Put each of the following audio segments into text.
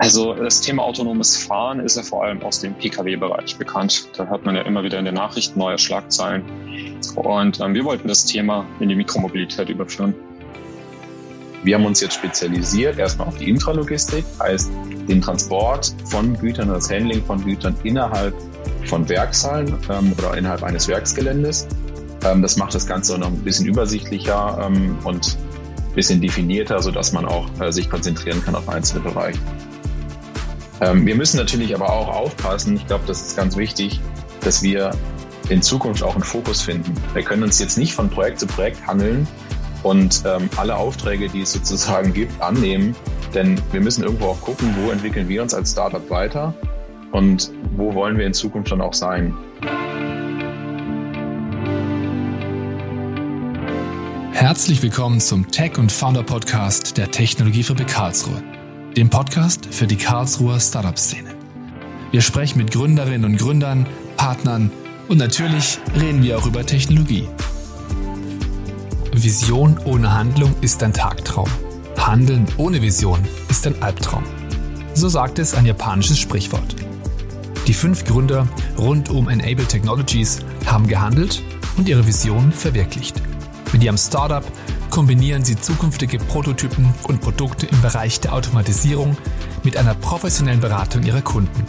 Also das Thema autonomes Fahren ist ja vor allem aus dem Pkw-Bereich bekannt. Da hört man ja immer wieder in den Nachrichten neue Schlagzeilen. Und ähm, wir wollten das Thema in die Mikromobilität überführen. Wir haben uns jetzt spezialisiert erstmal auf die Intralogistik, heißt den Transport von Gütern, das Handling von Gütern innerhalb von Werkshallen ähm, oder innerhalb eines Werksgeländes. Ähm, das macht das Ganze noch ein bisschen übersichtlicher ähm, und ein bisschen definierter, sodass man auch äh, sich konzentrieren kann auf einzelne Bereiche. Ähm, wir müssen natürlich aber auch aufpassen, ich glaube, das ist ganz wichtig, dass wir in Zukunft auch einen Fokus finden. Wir können uns jetzt nicht von Projekt zu Projekt handeln und ähm, alle Aufträge, die es sozusagen gibt, annehmen, denn wir müssen irgendwo auch gucken, wo entwickeln wir uns als Startup weiter und wo wollen wir in Zukunft dann auch sein. Herzlich willkommen zum Tech und Founder Podcast der Technologiefabrik Karlsruhe dem Podcast für die Karlsruher Startup-Szene. Wir sprechen mit Gründerinnen und Gründern, Partnern und natürlich reden wir auch über Technologie. Vision ohne Handlung ist ein Tagtraum. Handeln ohne Vision ist ein Albtraum. So sagt es ein japanisches Sprichwort. Die fünf Gründer rund um Enable Technologies haben gehandelt und ihre Vision verwirklicht. Mit ihrem Startup kombinieren sie zukünftige Prototypen und Produkte im Bereich der Automatisierung mit einer professionellen Beratung ihrer Kunden.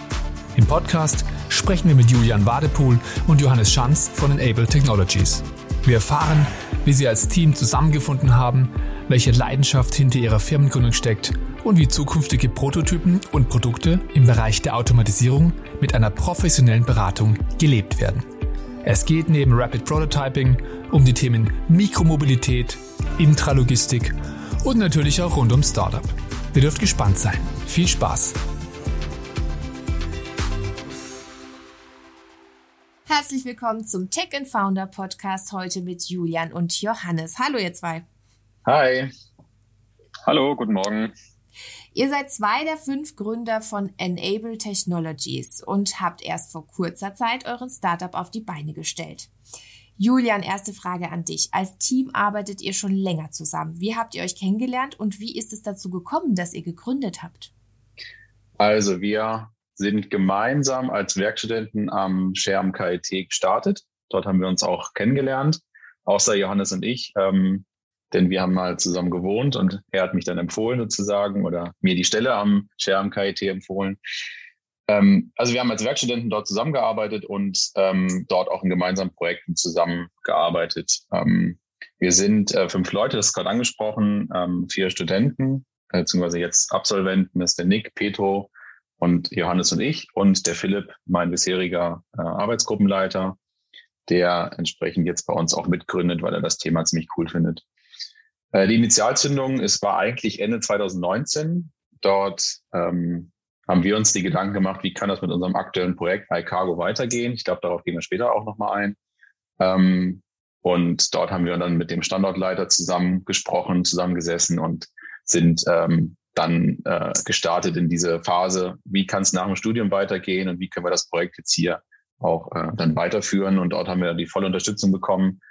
Im Podcast sprechen wir mit Julian Wadepool und Johannes Schanz von Enable Technologies. Wir erfahren, wie sie als Team zusammengefunden haben, welche Leidenschaft hinter ihrer Firmengründung steckt und wie zukünftige Prototypen und Produkte im Bereich der Automatisierung mit einer professionellen Beratung gelebt werden. Es geht neben Rapid Prototyping um die Themen Mikromobilität, Intralogistik und natürlich auch rund um Startup. Ihr dürft gespannt sein. Viel Spaß! Herzlich willkommen zum Tech and Founder Podcast heute mit Julian und Johannes. Hallo ihr zwei. Hi. Hallo, guten Morgen. Ihr seid zwei der fünf Gründer von Enable Technologies und habt erst vor kurzer Zeit euren Startup auf die Beine gestellt. Julian, erste Frage an dich. Als Team arbeitet ihr schon länger zusammen. Wie habt ihr euch kennengelernt und wie ist es dazu gekommen, dass ihr gegründet habt? Also wir sind gemeinsam als Werkstudenten am Scherm KIT gestartet. Dort haben wir uns auch kennengelernt, außer Johannes und ich, ähm, denn wir haben mal zusammen gewohnt und er hat mich dann empfohlen sozusagen oder mir die Stelle am Scherm KIT empfohlen. Ähm, also wir haben als Werkstudenten dort zusammengearbeitet und ähm, dort auch in gemeinsamen Projekten zusammengearbeitet. Ähm, wir sind äh, fünf Leute, das ist gerade angesprochen, ähm, vier Studenten, äh, beziehungsweise jetzt Absolventen, das ist der Nick, Petro und Johannes und ich und der Philipp, mein bisheriger äh, Arbeitsgruppenleiter, der entsprechend jetzt bei uns auch mitgründet, weil er das Thema ziemlich cool findet. Äh, die Initialzündung ist, war eigentlich Ende 2019. Dort ähm, haben wir uns die Gedanken gemacht, wie kann das mit unserem aktuellen Projekt iCargo weitergehen. Ich glaube, darauf gehen wir später auch nochmal ein. Ähm, und dort haben wir dann mit dem Standortleiter zusammen gesprochen, zusammengesessen und sind ähm, dann äh, gestartet in diese Phase, wie kann es nach dem Studium weitergehen und wie können wir das Projekt jetzt hier auch äh, dann weiterführen. Und dort haben wir die volle Unterstützung bekommen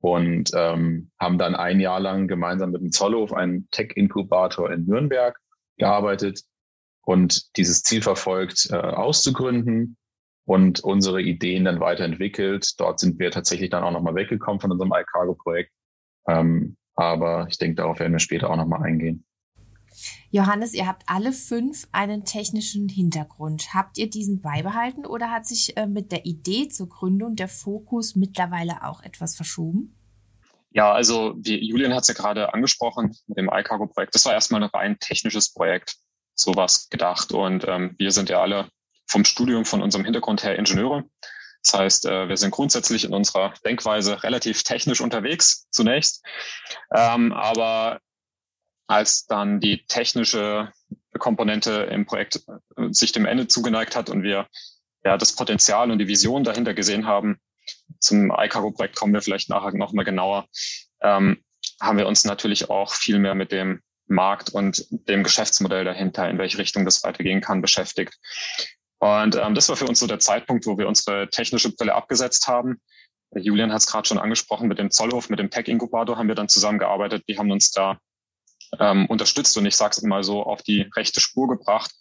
und ähm, haben dann ein Jahr lang gemeinsam mit dem Zollhof, einen Tech-Inkubator in Nürnberg, gearbeitet, und dieses Ziel verfolgt, äh, auszugründen und unsere Ideen dann weiterentwickelt. Dort sind wir tatsächlich dann auch nochmal weggekommen von unserem iCargo-Projekt. Ähm, aber ich denke, darauf werden wir später auch nochmal eingehen. Johannes, ihr habt alle fünf einen technischen Hintergrund. Habt ihr diesen beibehalten oder hat sich äh, mit der Idee zur Gründung der Fokus mittlerweile auch etwas verschoben? Ja, also wie Julian hat es ja gerade angesprochen mit dem iCargo-Projekt. Das war erstmal ein rein technisches Projekt sowas gedacht. Und ähm, wir sind ja alle vom Studium, von unserem Hintergrund her Ingenieure. Das heißt, äh, wir sind grundsätzlich in unserer Denkweise relativ technisch unterwegs zunächst. Ähm, aber als dann die technische Komponente im Projekt äh, sich dem Ende zugeneigt hat und wir ja das Potenzial und die Vision dahinter gesehen haben, zum iCargo-Projekt kommen wir vielleicht nachher noch mal genauer, ähm, haben wir uns natürlich auch viel mehr mit dem Markt und dem Geschäftsmodell dahinter, in welche Richtung das weitergehen kann, beschäftigt. Und ähm, das war für uns so der Zeitpunkt, wo wir unsere technische Brille abgesetzt haben. Julian hat es gerade schon angesprochen, mit dem Zollhof, mit dem Tech-Inkubator haben wir dann zusammengearbeitet. Die haben uns da ähm, unterstützt und ich sage es mal so auf die rechte Spur gebracht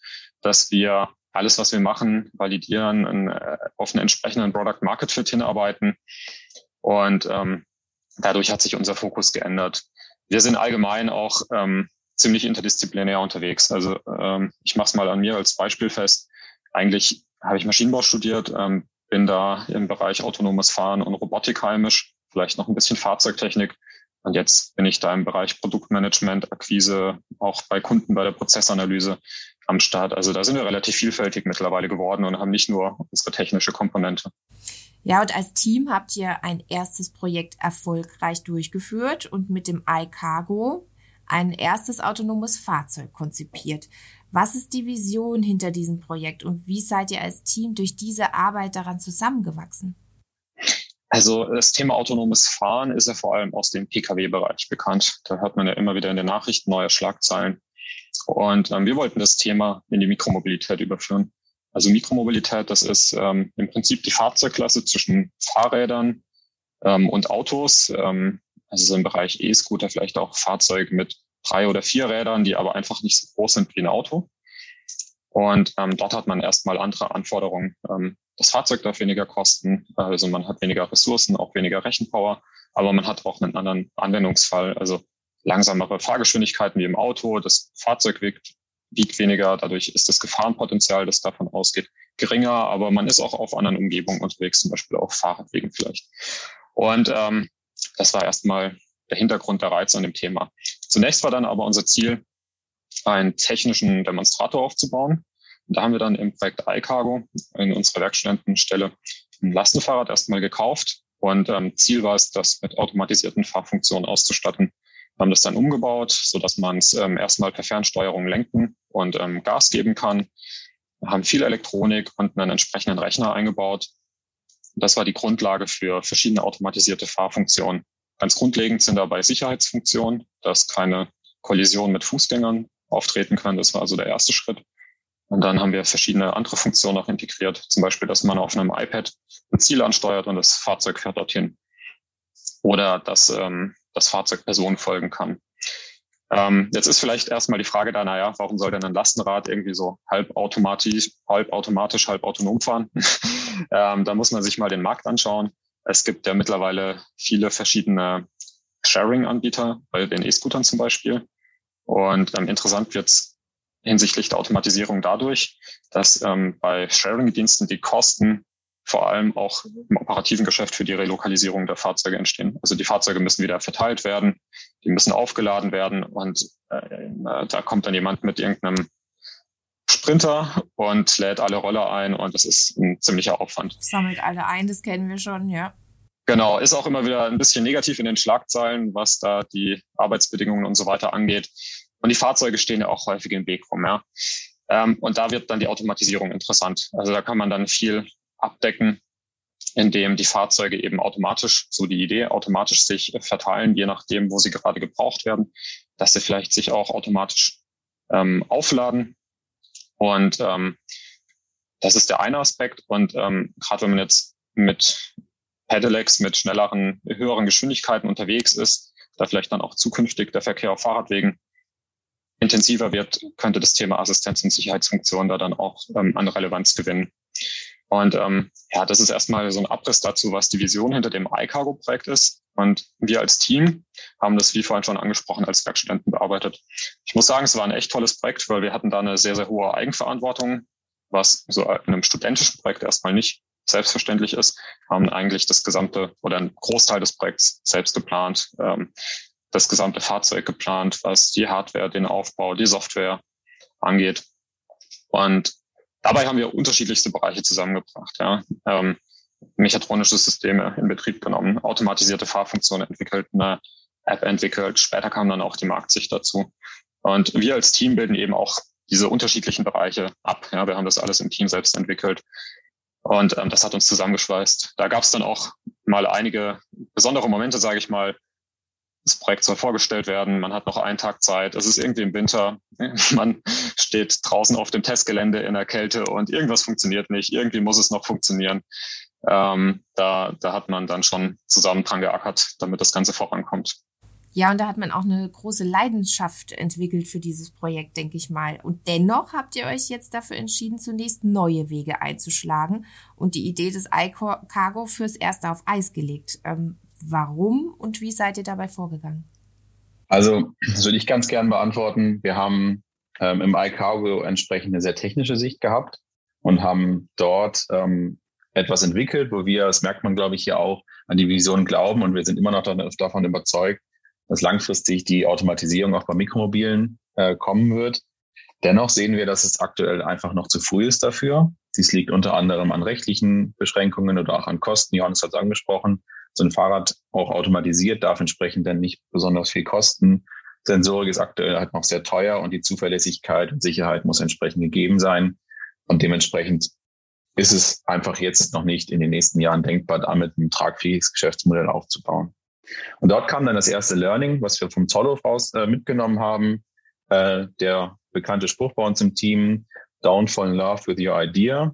dass wir alles, was wir machen, validieren, in, äh, auf einen entsprechenden Product Market Fit hinarbeiten. Und ähm, dadurch hat sich unser Fokus geändert. Wir sind allgemein auch ähm, ziemlich interdisziplinär unterwegs. Also ähm, ich mache es mal an mir als Beispiel fest. Eigentlich habe ich Maschinenbau studiert, ähm, bin da im Bereich autonomes Fahren und Robotik heimisch, vielleicht noch ein bisschen Fahrzeugtechnik. Und jetzt bin ich da im Bereich Produktmanagement, Akquise, auch bei Kunden bei der Prozessanalyse am Start. Also da sind wir relativ vielfältig mittlerweile geworden und haben nicht nur unsere technische Komponente. Ja, und als Team habt ihr ein erstes Projekt erfolgreich durchgeführt und mit dem iCargo ein erstes autonomes Fahrzeug konzipiert. Was ist die Vision hinter diesem Projekt und wie seid ihr als Team durch diese Arbeit daran zusammengewachsen? Also das Thema autonomes Fahren ist ja vor allem aus dem Pkw-Bereich bekannt. Da hört man ja immer wieder in den Nachrichten neue Schlagzeilen. Und ähm, wir wollten das Thema in die Mikromobilität überführen. Also Mikromobilität, das ist ähm, im Prinzip die Fahrzeugklasse zwischen Fahrrädern ähm, und Autos. Ähm, also so im Bereich E-Scooter vielleicht auch Fahrzeuge mit drei oder vier Rädern, die aber einfach nicht so groß sind wie ein Auto. Und ähm, dort hat man erstmal andere Anforderungen. Ähm, das Fahrzeug darf weniger kosten, also man hat weniger Ressourcen, auch weniger Rechenpower, aber man hat auch einen anderen Anwendungsfall, also langsamere Fahrgeschwindigkeiten wie im Auto, das Fahrzeug wiegt, wiegt weniger, dadurch ist das Gefahrenpotenzial, das davon ausgeht, geringer, aber man ist auch auf anderen Umgebungen unterwegs, zum Beispiel auf Fahrradwegen vielleicht. Und ähm, das war erstmal der Hintergrund, der Reiz an dem Thema. Zunächst war dann aber unser Ziel, einen technischen Demonstrator aufzubauen. Und da haben wir dann im Projekt iCargo in unserer Werkstudentenstelle ein Lastenfahrrad erstmal gekauft. Und ähm, Ziel war es, das mit automatisierten Fahrfunktionen auszustatten. Wir haben das dann umgebaut, so dass man es ähm, erstmal per Fernsteuerung lenken und ähm, Gas geben kann. Wir haben viel Elektronik und einen entsprechenden Rechner eingebaut. Das war die Grundlage für verschiedene automatisierte Fahrfunktionen. Ganz grundlegend sind dabei Sicherheitsfunktionen, dass keine Kollision mit Fußgängern auftreten kann. Das war also der erste Schritt. Und dann haben wir verschiedene andere Funktionen auch integriert. Zum Beispiel, dass man auf einem iPad ein Ziel ansteuert und das Fahrzeug fährt dorthin. Oder dass ähm, das Fahrzeug Personen folgen kann. Ähm, jetzt ist vielleicht erstmal die Frage da, naja, warum soll denn ein Lastenrad irgendwie so halb automatisch, halb automatisch, halb autonom fahren? ähm, da muss man sich mal den Markt anschauen. Es gibt ja mittlerweile viele verschiedene Sharing-Anbieter, bei den E-Scootern zum Beispiel. Und ähm, interessant wird's hinsichtlich der Automatisierung dadurch, dass ähm, bei Sharing-Diensten die Kosten vor allem auch im operativen Geschäft für die Relokalisierung der Fahrzeuge entstehen. Also die Fahrzeuge müssen wieder verteilt werden, die müssen aufgeladen werden und äh, da kommt dann jemand mit irgendeinem Sprinter und lädt alle Roller ein und das ist ein ziemlicher Aufwand. Sammelt alle ein, das kennen wir schon, ja. Genau, ist auch immer wieder ein bisschen negativ in den Schlagzeilen, was da die Arbeitsbedingungen und so weiter angeht. Und die Fahrzeuge stehen ja auch häufig im Weg rum, ja. Ähm, und da wird dann die Automatisierung interessant. Also da kann man dann viel abdecken, indem die Fahrzeuge eben automatisch, so die Idee, automatisch sich verteilen, je nachdem, wo sie gerade gebraucht werden, dass sie vielleicht sich auch automatisch ähm, aufladen. Und ähm, das ist der eine Aspekt. Und ähm, gerade wenn man jetzt mit Pedelecs, mit schnelleren, höheren Geschwindigkeiten unterwegs ist, da vielleicht dann auch zukünftig der Verkehr auf Fahrradwegen intensiver wird, könnte das Thema Assistenz und Sicherheitsfunktion da dann auch ähm, an Relevanz gewinnen. Und ähm, ja, das ist erstmal so ein Abriss dazu, was die Vision hinter dem iCargo-Projekt ist. Und wir als Team haben das, wie vorhin schon angesprochen, als Werkstudenten bearbeitet. Ich muss sagen, es war ein echt tolles Projekt, weil wir hatten da eine sehr, sehr hohe Eigenverantwortung, was so in einem studentischen Projekt erstmal nicht selbstverständlich ist, haben eigentlich das gesamte oder ein Großteil des Projekts selbst geplant, ähm, das gesamte Fahrzeug geplant, was die Hardware, den Aufbau, die Software angeht. Und Dabei haben wir unterschiedlichste Bereiche zusammengebracht. Ja. Ähm, mechatronische Systeme in Betrieb genommen, automatisierte Fahrfunktionen entwickelt, eine App entwickelt. Später kam dann auch die Marktsicht dazu. Und wir als Team bilden eben auch diese unterschiedlichen Bereiche ab. Ja, wir haben das alles im Team selbst entwickelt. Und ähm, das hat uns zusammengeschweißt. Da gab es dann auch mal einige besondere Momente, sage ich mal, das Projekt soll vorgestellt werden, man hat noch einen Tag Zeit, es ist irgendwie im Winter, man steht draußen auf dem Testgelände in der Kälte und irgendwas funktioniert nicht, irgendwie muss es noch funktionieren. Ähm, da, da hat man dann schon zusammen dran geackert, damit das Ganze vorankommt. Ja, und da hat man auch eine große Leidenschaft entwickelt für dieses Projekt, denke ich mal. Und dennoch habt ihr euch jetzt dafür entschieden, zunächst neue Wege einzuschlagen und die Idee des iCargo fürs Erste auf Eis gelegt. Ähm, warum und wie seid ihr dabei vorgegangen? Also, das würde ich ganz gern beantworten. Wir haben ähm, im iCargo entsprechend eine sehr technische Sicht gehabt und haben dort ähm, etwas entwickelt, wo wir, das merkt man, glaube ich, hier auch, an die Vision glauben und wir sind immer noch davon überzeugt, dass langfristig die Automatisierung auch bei Mikromobilen äh, kommen wird. Dennoch sehen wir, dass es aktuell einfach noch zu früh ist dafür. Dies liegt unter anderem an rechtlichen Beschränkungen oder auch an Kosten. Johannes hat es angesprochen. So ein Fahrrad auch automatisiert darf entsprechend dann nicht besonders viel kosten. Sensorik ist aktuell halt noch sehr teuer und die Zuverlässigkeit und Sicherheit muss entsprechend gegeben sein. Und dementsprechend ist es einfach jetzt noch nicht in den nächsten Jahren denkbar, damit ein tragfähiges Geschäftsmodell aufzubauen. Und dort kam dann das erste Learning, was wir vom Zollhof raus äh, mitgenommen haben. Äh, der bekannte Spruch bei uns im Team, Don't fall in love with your idea,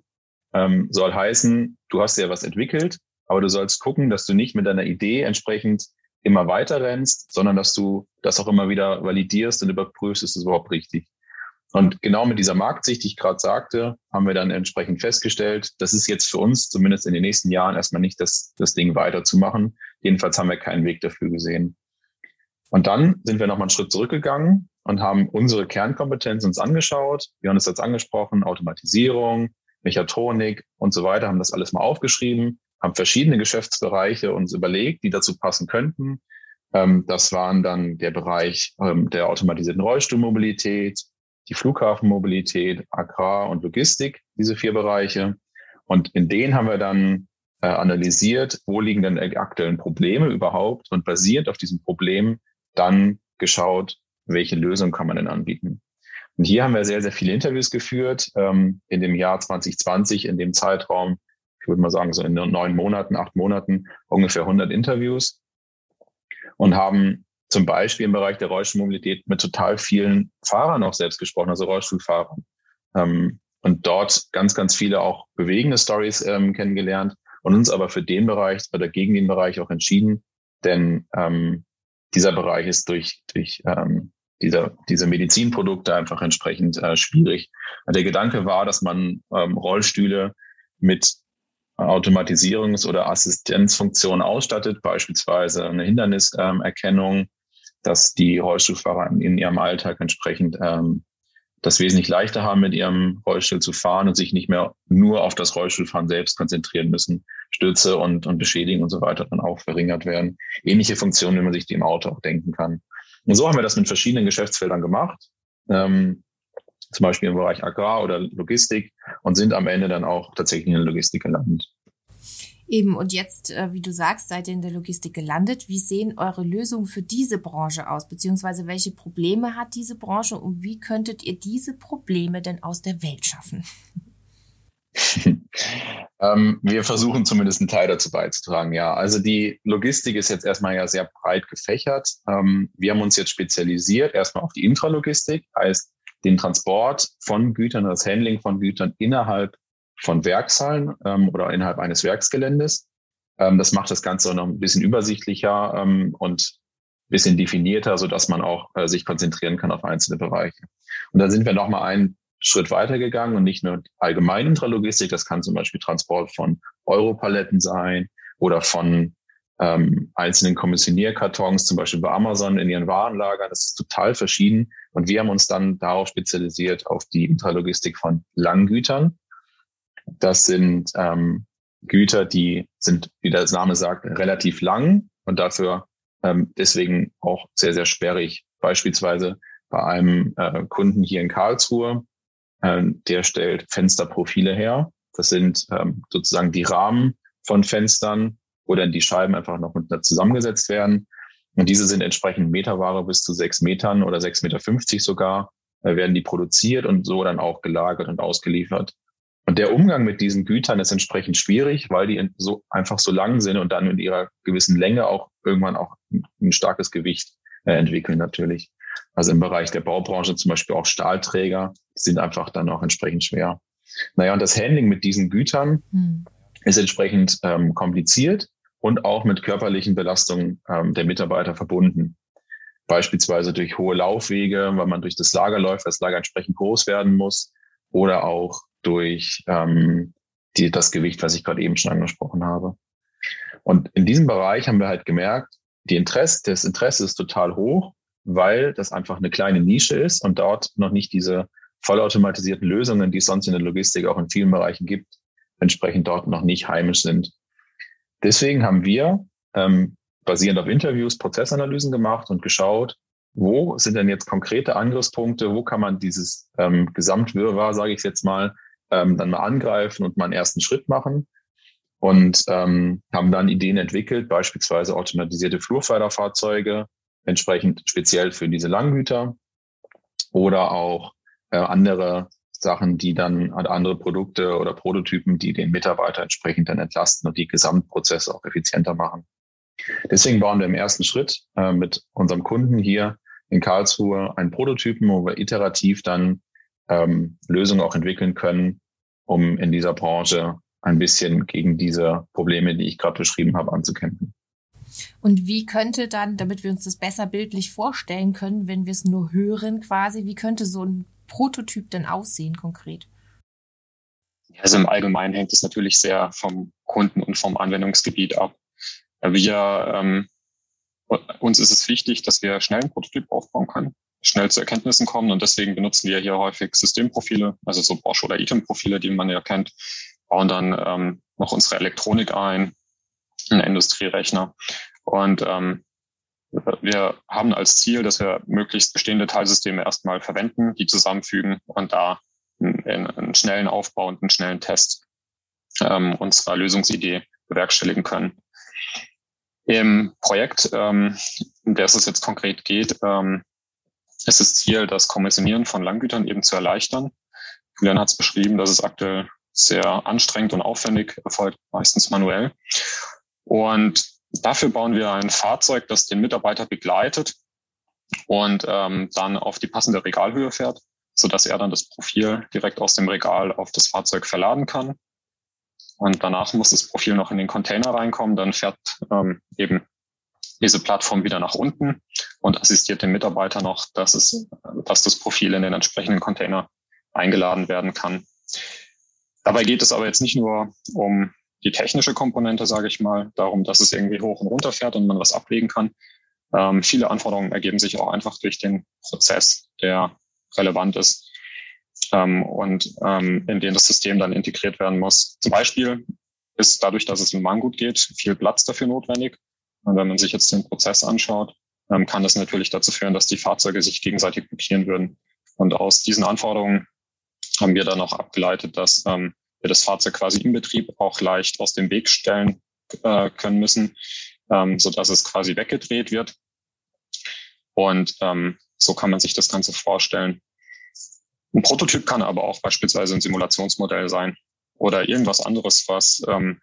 ähm, soll heißen, du hast ja was entwickelt, aber du sollst gucken, dass du nicht mit deiner Idee entsprechend immer weiter rennst, sondern dass du das auch immer wieder validierst und überprüfst, ist es überhaupt richtig. Und genau mit dieser Marktsicht, die ich gerade sagte, haben wir dann entsprechend festgestellt, das ist jetzt für uns zumindest in den nächsten Jahren erstmal nicht das, das Ding weiterzumachen. Jedenfalls haben wir keinen Weg dafür gesehen. Und dann sind wir nochmal einen Schritt zurückgegangen und haben unsere Kernkompetenz uns angeschaut. Wir haben es jetzt angesprochen, Automatisierung, Mechatronik und so weiter, haben das alles mal aufgeschrieben, haben verschiedene Geschäftsbereiche uns überlegt, die dazu passen könnten. Ähm, das waren dann der Bereich ähm, der automatisierten Rollstuhlmobilität, die Flughafenmobilität, Agrar und Logistik, diese vier Bereiche. Und in denen haben wir dann äh, analysiert, wo liegen denn aktuellen Probleme überhaupt und basierend auf diesen Problemen dann geschaut, welche Lösung kann man denn anbieten. Und hier haben wir sehr, sehr viele Interviews geführt ähm, in dem Jahr 2020, in dem Zeitraum, ich würde mal sagen, so in neun Monaten, acht Monaten, ungefähr 100 Interviews und haben zum Beispiel im Bereich der Rollstuhlmobilität mit total vielen Fahrern auch selbst gesprochen, also Rollstuhlfahrern. Ähm, und dort ganz, ganz viele auch bewegende Stories ähm, kennengelernt und uns aber für den Bereich oder gegen den Bereich auch entschieden, denn ähm, dieser Bereich ist durch, durch ähm, diese Medizinprodukte einfach entsprechend äh, schwierig. Der Gedanke war, dass man ähm, Rollstühle mit Automatisierungs- oder Assistenzfunktionen ausstattet, beispielsweise eine Hinderniserkennung, dass die Rollstuhlfahrer in ihrem Alltag entsprechend ähm, das wesentlich leichter haben, mit ihrem Rollstuhl zu fahren und sich nicht mehr nur auf das Rollstuhlfahren selbst konzentrieren müssen. Stürze und, und Beschädigungen und so weiter dann auch verringert werden. Ähnliche Funktionen, wie man sich die im Auto auch denken kann. Und so haben wir das mit verschiedenen Geschäftsfeldern gemacht. Ähm, zum Beispiel im Bereich Agrar oder Logistik und sind am Ende dann auch tatsächlich in der Logistik gelandet. Eben, und jetzt, äh, wie du sagst, seid ihr in der Logistik gelandet. Wie sehen eure Lösungen für diese Branche aus? Beziehungsweise welche Probleme hat diese Branche und wie könntet ihr diese Probleme denn aus der Welt schaffen? ähm, wir versuchen zumindest einen Teil dazu beizutragen, ja. Also die Logistik ist jetzt erstmal ja sehr breit gefächert. Ähm, wir haben uns jetzt spezialisiert erstmal auf die Intralogistik, heißt den Transport von Gütern, das Handling von Gütern innerhalb von Werkshallen ähm, oder innerhalb eines Werksgeländes. Ähm, das macht das Ganze noch ein bisschen übersichtlicher ähm, und ein bisschen definierter, so dass man auch äh, sich konzentrieren kann auf einzelne Bereiche. Und da sind wir nochmal einen Schritt weitergegangen und nicht nur allgemein Intralogistik, das kann zum Beispiel Transport von Europaletten sein oder von ähm, einzelnen Kommissionierkartons, zum Beispiel bei Amazon in ihren Warenlagern. Das ist total verschieden. Und wir haben uns dann darauf spezialisiert auf die Intralogistik von Langgütern. Das sind ähm, Güter, die sind, wie der Name sagt, relativ lang und dafür ähm, deswegen auch sehr, sehr sperrig. Beispielsweise bei einem äh, Kunden hier in Karlsruhe, äh, der stellt Fensterprofile her. Das sind ähm, sozusagen die Rahmen von Fenstern, wo dann die Scheiben einfach noch miteinander zusammengesetzt werden. Und diese sind entsprechend Meterware bis zu sechs Metern oder sechs Meter fünfzig sogar, äh, werden die produziert und so dann auch gelagert und ausgeliefert. Und der Umgang mit diesen Gütern ist entsprechend schwierig, weil die so einfach so lang sind und dann in ihrer gewissen Länge auch irgendwann auch ein starkes Gewicht äh, entwickeln natürlich. Also im Bereich der Baubranche zum Beispiel auch Stahlträger sind einfach dann auch entsprechend schwer. Naja, und das Handling mit diesen Gütern hm. ist entsprechend ähm, kompliziert und auch mit körperlichen Belastungen ähm, der Mitarbeiter verbunden. beispielsweise durch hohe Laufwege, weil man durch das Lager läuft, das Lager entsprechend groß werden muss, oder auch durch ähm, die, das Gewicht, was ich gerade eben schon angesprochen habe. Und in diesem Bereich haben wir halt gemerkt, die Interesse, das Interesse ist total hoch, weil das einfach eine kleine Nische ist und dort noch nicht diese vollautomatisierten Lösungen, die es sonst in der Logistik auch in vielen Bereichen gibt, entsprechend dort noch nicht heimisch sind. Deswegen haben wir ähm, basierend auf Interviews Prozessanalysen gemacht und geschaut, wo sind denn jetzt konkrete Angriffspunkte, wo kann man dieses ähm, Gesamtwirrwarr, sage ich jetzt mal, ähm, dann mal angreifen und mal einen ersten Schritt machen. Und ähm, haben dann Ideen entwickelt, beispielsweise automatisierte Flurförderfahrzeuge, entsprechend speziell für diese Langgüter oder auch äh, andere Sachen, die dann andere Produkte oder Prototypen, die den Mitarbeiter entsprechend dann entlasten und die Gesamtprozesse auch effizienter machen. Deswegen bauen wir im ersten Schritt äh, mit unserem Kunden hier in Karlsruhe einen Prototypen, wo wir iterativ dann ähm, Lösungen auch entwickeln können, um in dieser Branche ein bisschen gegen diese Probleme, die ich gerade beschrieben habe, anzukämpfen. Und wie könnte dann, damit wir uns das besser bildlich vorstellen können, wenn wir es nur hören quasi, wie könnte so ein Prototyp denn aussehen konkret? Also im Allgemeinen hängt es natürlich sehr vom Kunden und vom Anwendungsgebiet ab. Wir, ähm, uns ist es wichtig, dass wir schnell ein Prototyp aufbauen können, schnell zu Erkenntnissen kommen und deswegen benutzen wir hier häufig Systemprofile, also so Bosch oder Item-Profile, die man ja kennt, bauen dann ähm, noch unsere Elektronik ein, einen Industrierechner und ähm, wir haben als Ziel, dass wir möglichst bestehende Teilsysteme erstmal verwenden, die zusammenfügen und da einen, einen schnellen Aufbau und einen schnellen Test ähm, unserer Lösungsidee bewerkstelligen können. Im Projekt, ähm, in der es jetzt konkret geht, ähm, ist das Ziel, das Kommissionieren von Langgütern eben zu erleichtern. Julian hat es beschrieben, dass es aktuell sehr anstrengend und aufwendig erfolgt, meistens manuell. Und dafür bauen wir ein Fahrzeug, das den Mitarbeiter begleitet und ähm, dann auf die passende Regalhöhe fährt, so dass er dann das Profil direkt aus dem Regal auf das Fahrzeug verladen kann. Und danach muss das Profil noch in den Container reinkommen. Dann fährt ähm, eben diese Plattform wieder nach unten und assistiert dem Mitarbeiter noch, dass, es, dass das Profil in den entsprechenden Container eingeladen werden kann. Dabei geht es aber jetzt nicht nur um die technische Komponente, sage ich mal, darum, dass es irgendwie hoch und runter fährt und man was ablegen kann. Ähm, viele Anforderungen ergeben sich auch einfach durch den Prozess, der relevant ist ähm, und ähm, in den das System dann integriert werden muss. Zum Beispiel ist dadurch, dass es um Mangut geht, viel Platz dafür notwendig. Und wenn man sich jetzt den Prozess anschaut, ähm, kann das natürlich dazu führen, dass die Fahrzeuge sich gegenseitig blockieren würden. Und aus diesen Anforderungen haben wir dann auch abgeleitet, dass ähm, wir das Fahrzeug quasi im Betrieb auch leicht aus dem Weg stellen äh, können müssen, ähm, so dass es quasi weggedreht wird. Und ähm, so kann man sich das Ganze vorstellen. Ein Prototyp kann aber auch beispielsweise ein Simulationsmodell sein oder irgendwas anderes, was ähm,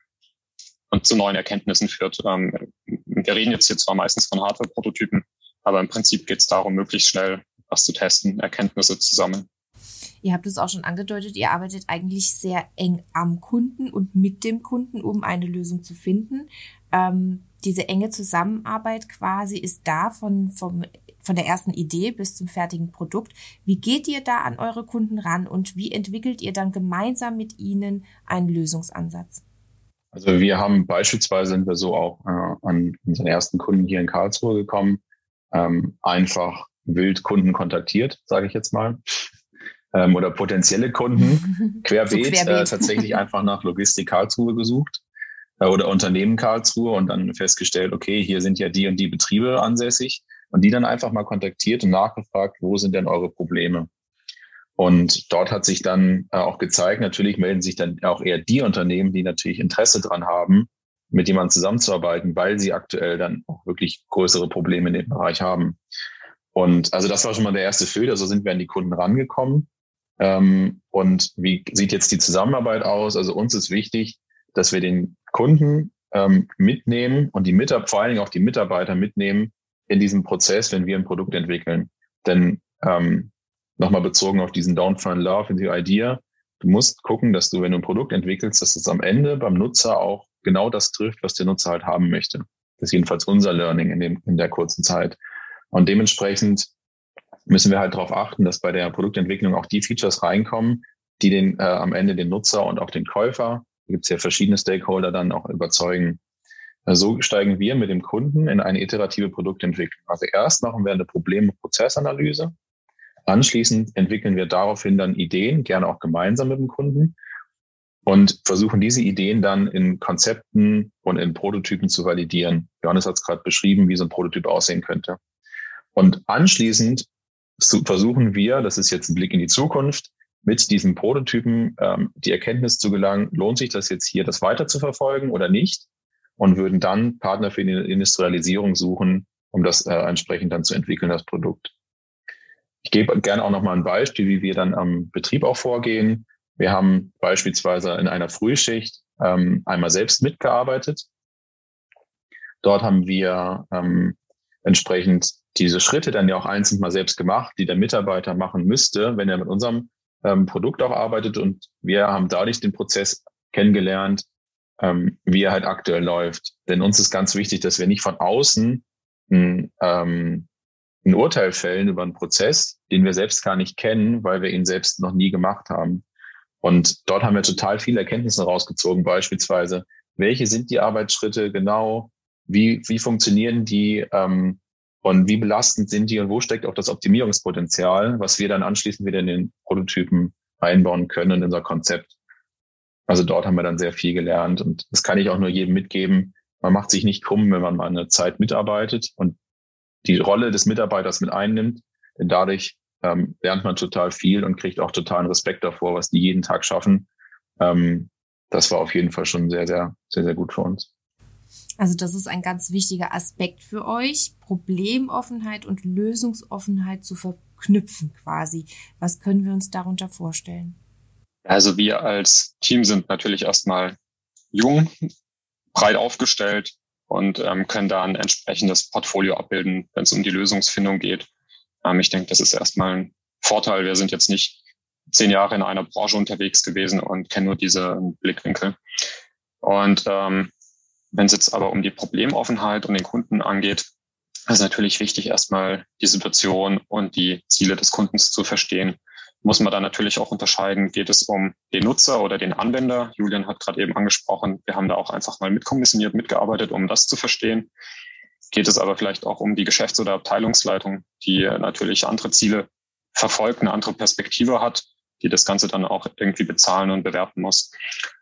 und zu neuen Erkenntnissen führt. Ähm, wir reden jetzt hier zwar meistens von Hardware-Prototypen, aber im Prinzip geht es darum, möglichst schnell was zu testen, Erkenntnisse zu sammeln. Ihr habt es auch schon angedeutet, ihr arbeitet eigentlich sehr eng am Kunden und mit dem Kunden, um eine Lösung zu finden. Ähm, diese enge Zusammenarbeit quasi ist da von, vom, von der ersten Idee bis zum fertigen Produkt. Wie geht ihr da an eure Kunden ran und wie entwickelt ihr dann gemeinsam mit ihnen einen Lösungsansatz? Also wir haben beispielsweise sind wir so auch äh, an unseren ersten Kunden hier in Karlsruhe gekommen, ähm, einfach wild Kunden kontaktiert, sage ich jetzt mal ähm, oder potenzielle Kunden querbeet, so querbeet. Äh, tatsächlich einfach nach Logistik Karlsruhe gesucht äh, oder Unternehmen Karlsruhe und dann festgestellt, okay, hier sind ja die und die Betriebe ansässig und die dann einfach mal kontaktiert und nachgefragt, wo sind denn eure Probleme? Und dort hat sich dann äh, auch gezeigt, natürlich melden sich dann auch eher die Unternehmen, die natürlich Interesse dran haben, mit jemandem zusammenzuarbeiten, weil sie aktuell dann auch wirklich größere Probleme in dem Bereich haben. Und also das war schon mal der erste Filter, so sind wir an die Kunden rangekommen. Ähm, und wie sieht jetzt die Zusammenarbeit aus? Also uns ist wichtig, dass wir den Kunden ähm, mitnehmen und die Mitarbeiter, vor allen Dingen auch die Mitarbeiter mitnehmen in diesem Prozess, wenn wir ein Produkt entwickeln. Denn ähm, nochmal bezogen auf diesen Don't Find Love in the Idea, du musst gucken, dass du, wenn du ein Produkt entwickelst, dass es am Ende beim Nutzer auch genau das trifft, was der Nutzer halt haben möchte. Das ist jedenfalls unser Learning in, dem, in der kurzen Zeit. Und dementsprechend müssen wir halt darauf achten, dass bei der Produktentwicklung auch die Features reinkommen, die den äh, am Ende den Nutzer und auch den Käufer, da gibt es ja verschiedene Stakeholder, dann auch überzeugen. Äh, so steigen wir mit dem Kunden in eine iterative Produktentwicklung. Also erst machen wir eine Problem- und Prozessanalyse. Anschließend entwickeln wir daraufhin dann Ideen, gerne auch gemeinsam mit dem Kunden und versuchen diese Ideen dann in Konzepten und in Prototypen zu validieren. Johannes hat es gerade beschrieben, wie so ein Prototyp aussehen könnte. Und anschließend versuchen wir, das ist jetzt ein Blick in die Zukunft, mit diesen Prototypen ähm, die Erkenntnis zu gelangen, lohnt sich das jetzt hier, das weiter zu verfolgen oder nicht? Und würden dann Partner für die Industrialisierung suchen, um das äh, entsprechend dann zu entwickeln, das Produkt. Ich gebe gerne auch noch mal ein Beispiel, wie wir dann am Betrieb auch vorgehen. Wir haben beispielsweise in einer Frühschicht ähm, einmal selbst mitgearbeitet. Dort haben wir ähm, entsprechend diese Schritte dann ja auch einzeln mal selbst gemacht, die der Mitarbeiter machen müsste, wenn er mit unserem ähm, Produkt auch arbeitet. Und wir haben dadurch den Prozess kennengelernt, ähm, wie er halt aktuell läuft. Denn uns ist ganz wichtig, dass wir nicht von außen ein, ähm, ein Urteil fällen über einen Prozess, den wir selbst gar nicht kennen, weil wir ihn selbst noch nie gemacht haben. Und dort haben wir total viele Erkenntnisse rausgezogen, beispielsweise, welche sind die Arbeitsschritte genau, wie, wie funktionieren die, ähm, und wie belastend sind die und wo steckt auch das Optimierungspotenzial, was wir dann anschließend wieder in den Prototypen einbauen können in unser Konzept. Also dort haben wir dann sehr viel gelernt und das kann ich auch nur jedem mitgeben. Man macht sich nicht krumm, wenn man mal eine Zeit mitarbeitet und die Rolle des Mitarbeiters mit einnimmt, denn dadurch ähm, lernt man total viel und kriegt auch totalen Respekt davor, was die jeden Tag schaffen. Ähm, das war auf jeden Fall schon sehr, sehr, sehr, sehr gut für uns. Also das ist ein ganz wichtiger Aspekt für euch, Problemoffenheit und Lösungsoffenheit zu verknüpfen quasi. Was können wir uns darunter vorstellen? Also wir als Team sind natürlich erstmal jung, breit aufgestellt und ähm, können da ein entsprechendes Portfolio abbilden, wenn es um die Lösungsfindung geht. Ähm, ich denke, das ist erstmal ein Vorteil. Wir sind jetzt nicht zehn Jahre in einer Branche unterwegs gewesen und kennen nur diese Blickwinkel. Und ähm, wenn es jetzt aber um die Problemoffenheit und den Kunden angeht, ist natürlich wichtig, erstmal die Situation und die Ziele des Kundens zu verstehen. Muss man da natürlich auch unterscheiden, geht es um den Nutzer oder den Anwender? Julian hat gerade eben angesprochen, wir haben da auch einfach mal mitkommissioniert, mitgearbeitet, um das zu verstehen. Geht es aber vielleicht auch um die Geschäfts- oder Abteilungsleitung, die natürlich andere Ziele verfolgt, eine andere Perspektive hat, die das Ganze dann auch irgendwie bezahlen und bewerten muss.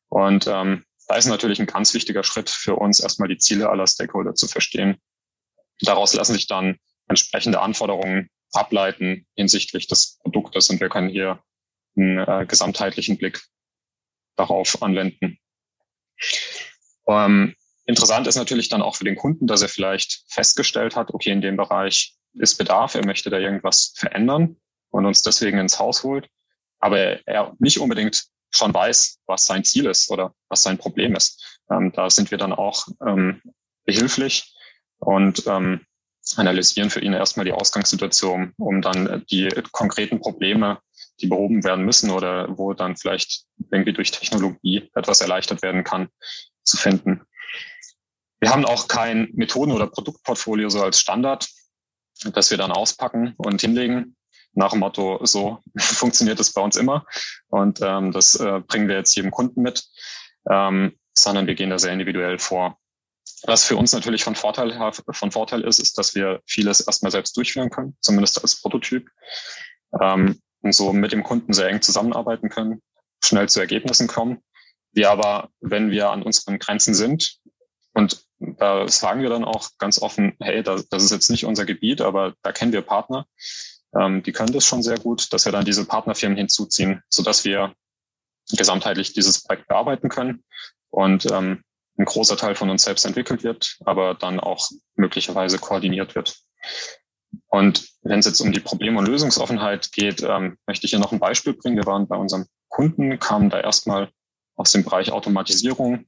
Und ähm, da ist natürlich ein ganz wichtiger Schritt für uns, erstmal die Ziele aller Stakeholder zu verstehen. Daraus lassen sich dann entsprechende Anforderungen ableiten hinsichtlich des Produktes und wir können hier einen äh, gesamtheitlichen Blick darauf anwenden. Ähm, interessant ist natürlich dann auch für den Kunden, dass er vielleicht festgestellt hat, okay, in dem Bereich ist Bedarf, er möchte da irgendwas verändern und uns deswegen ins Haus holt, aber er nicht unbedingt schon weiß, was sein Ziel ist oder was sein Problem ist. Ähm, da sind wir dann auch ähm, behilflich und ähm, analysieren für ihn erstmal die Ausgangssituation, um dann die konkreten Probleme, die behoben werden müssen oder wo dann vielleicht irgendwie durch Technologie etwas erleichtert werden kann, zu finden. Wir haben auch kein Methoden- oder Produktportfolio so als Standard, das wir dann auspacken und hinlegen, nach dem Motto, so funktioniert es bei uns immer und ähm, das äh, bringen wir jetzt jedem Kunden mit, ähm, sondern wir gehen da sehr individuell vor. Was für uns natürlich von Vorteil, von Vorteil ist, ist, dass wir vieles erstmal selbst durchführen können, zumindest als Prototyp, ähm, und so mit dem Kunden sehr eng zusammenarbeiten können, schnell zu Ergebnissen kommen. Wir aber, wenn wir an unseren Grenzen sind, und da sagen wir dann auch ganz offen, hey, das, das ist jetzt nicht unser Gebiet, aber da kennen wir Partner, ähm, die können das schon sehr gut, dass wir dann diese Partnerfirmen hinzuziehen, so dass wir gesamtheitlich dieses Projekt bearbeiten können und ähm, ein großer Teil von uns selbst entwickelt wird, aber dann auch möglicherweise koordiniert wird. Und wenn es jetzt um die Problem- und Lösungsoffenheit geht, ähm, möchte ich hier noch ein Beispiel bringen. Wir waren bei unserem Kunden, kamen da erstmal aus dem Bereich Automatisierung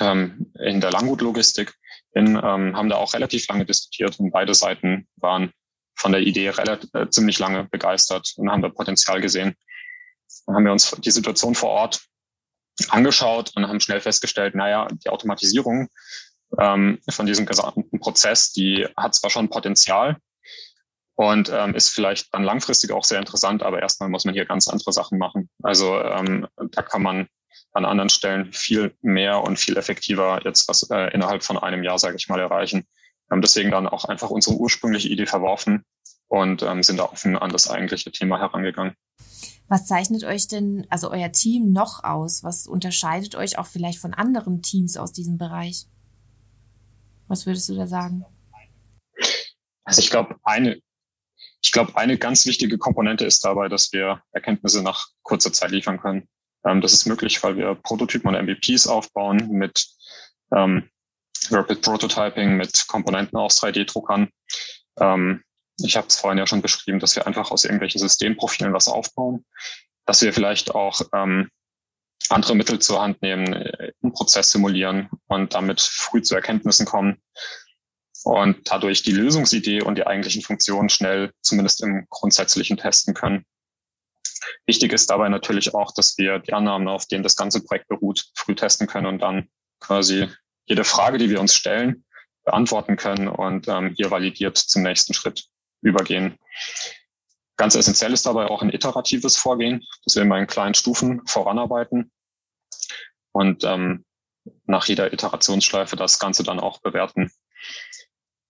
ähm, in der Langgut-Logistik, ähm, haben da auch relativ lange diskutiert und beide Seiten waren von der Idee relativ, äh, ziemlich lange begeistert und haben da Potenzial gesehen. Dann haben wir uns die Situation vor Ort angeschaut und haben schnell festgestellt, naja, die Automatisierung ähm, von diesem gesamten Prozess, die hat zwar schon Potenzial, und ähm, ist vielleicht dann langfristig auch sehr interessant, aber erstmal muss man hier ganz andere Sachen machen. Also ähm, da kann man an anderen Stellen viel mehr und viel effektiver jetzt was äh, innerhalb von einem Jahr, sage ich mal, erreichen. Wir haben deswegen dann auch einfach unsere ursprüngliche Idee verworfen und ähm, sind da offen an das eigentliche Thema herangegangen. Was zeichnet euch denn, also euer Team noch aus? Was unterscheidet euch auch vielleicht von anderen Teams aus diesem Bereich? Was würdest du da sagen? Also ich glaube, eine, ich glaube, eine ganz wichtige Komponente ist dabei, dass wir Erkenntnisse nach kurzer Zeit liefern können. Ähm, das ist möglich, weil wir Prototypen und MVPs aufbauen mit ähm, Rapid Prototyping, mit Komponenten aus 3D-Druckern. Ähm, ich habe es vorhin ja schon beschrieben, dass wir einfach aus irgendwelchen Systemprofilen was aufbauen, dass wir vielleicht auch ähm, andere Mittel zur Hand nehmen, einen äh, Prozess simulieren und damit früh zu Erkenntnissen kommen und dadurch die Lösungsidee und die eigentlichen Funktionen schnell zumindest im Grundsätzlichen testen können. Wichtig ist dabei natürlich auch, dass wir die Annahmen, auf denen das ganze Projekt beruht, früh testen können und dann quasi jede Frage, die wir uns stellen, beantworten können und ähm, hier validiert zum nächsten Schritt übergehen. Ganz essentiell ist dabei auch ein iteratives Vorgehen, dass wir immer in kleinen Stufen voranarbeiten und ähm, nach jeder Iterationsschleife das Ganze dann auch bewerten.